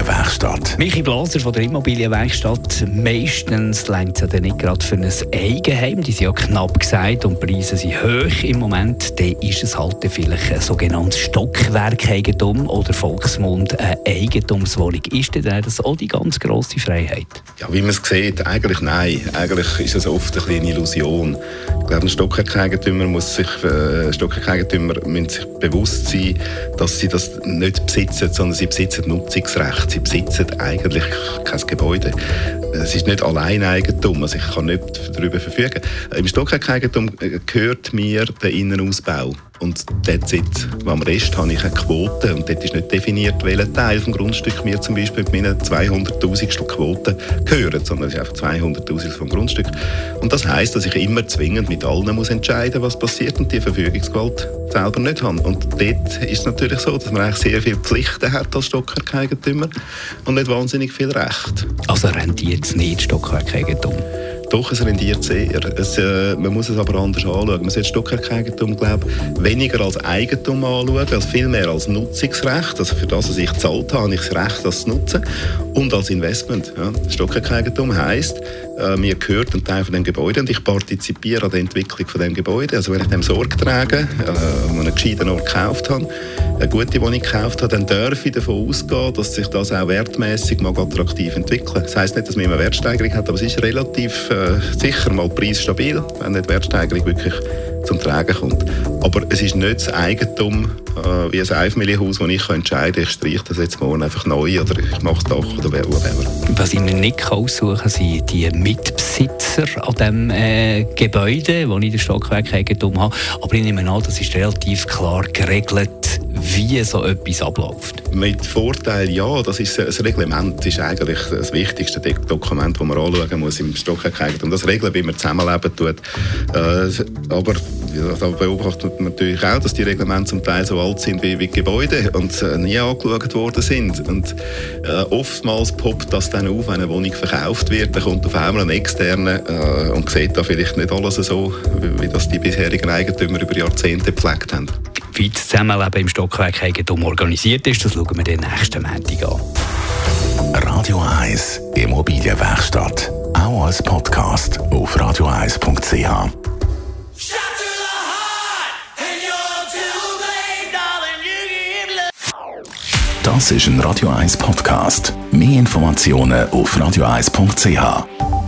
Immobilienwerkstatt. Michi Blaser von der Immobilienwerkstatt. Meistens längt es ja dann nicht gerade für ein Eigenheim. Die sind ja knapp gesagt und die Preise sind hoch im Moment. Dann ist es halt vielleicht ein sogenanntes Stockwerkeigentum oder Volksmund eine Eigentumswohnung. Ist denn das auch die ganz grosse Freiheit? Ja, wie man es sieht, eigentlich nein. Eigentlich ist es oft ein eine Illusion. Ich glaube, ein Stockwerkeigentümer muss sich, äh, Stockwerkeigentümer müssen sich bewusst sein, dass sie das nicht besitzen, sondern sie besitzen Nutzungsrecht. Sie besitzen eigentlich kein Gebäude. Es ist nicht Alleineigentum, also ich kann nicht darüber verfügen. Im Stockwerkeigentum gehört mir der Innenausbau. Und dort, am Rest habe ich eine Quote und dort ist nicht definiert, welcher Teil vom Grundstück mir zum Beispiel mit meinen 200'000 Quote gehört, sondern es ist einfach 200'000 vom Grundstück. Und das heisst, dass ich immer zwingend mit allen muss entscheiden was passiert und die Verfügungsgewalt selber nicht habe. Und dort ist es natürlich so, dass man eigentlich sehr viele Pflichten hat als Stockwerkeigentummer und nicht wahnsinnig viel Recht. Also rentiert es nicht, Stockwerkeigentum? Doch, es rendiert sehr. Es, äh, man muss es aber anders anschauen. Man sollte Stockwerkeigentum, glaube weniger als Eigentum anschauen, als vielmehr als Nutzungsrecht. Also für das, was ich gezahlt habe, habe ich das Recht, das zu nutzen. Und als Investment. Ja. Stockwerkeigentum heisst, äh, mir gehört ein Teil von dem Gebäude und ich partizipiere an der Entwicklung von dem Gebäude. Also wenn ich dem Sorge trage, äh, einen gescheiten Ort gekauft habe, eine gute Wohnung gekauft habe, dann darf ich davon ausgehen, dass sich das auch wertmäßig mal attraktiv entwickelt. Das heisst nicht, dass man immer Wertsteigerung hat, aber es ist relativ äh, sicher mal preisstabil, wenn nicht Wertsteigerung wirklich zum Tragen kommt. Aber es ist nicht das Eigentum äh, wie ein Einfamilienhaus, wo ich entscheiden kann, ich streiche das jetzt morgen einfach neu oder ich mache es doch oder wer whatever. Was ich mir nicht aussuchen kann, sind die Mitbesitzer an diesem äh, Gebäude, wo ich das Stockwerkeigentum habe. Aber ich nehme an, das ist relativ klar geregelt, wie so etwas abläuft. Mit Vorteil ja, das ist das Reglement ist eigentlich das wichtigste Dokument, das man anschauen muss im Stockwerkeigentum. Das regeln, wie man zusammenleben tut. Äh, aber da beobachtet man natürlich auch, dass die Reglemente zum Teil so alt sind wie, wie Gebäude und äh, nie angeschaut worden sind. Und äh, oftmals poppt das dann auf, wenn eine Wohnung verkauft wird, dann kommt auf einmal ein externer äh, und sieht da vielleicht nicht alles so, wie, wie das die bisherigen Eigentümer über Jahrzehnte gepflegt haben. Das Zusammenleben im Stockwerkeigentum organisiert ist, das schauen wir den nächsten Montag an. Radio 1 Immobilienwerkstatt. Auch als Podcast auf radio1.ch. Das ist ein Radio 1 Podcast. Mehr Informationen auf radio1.ch.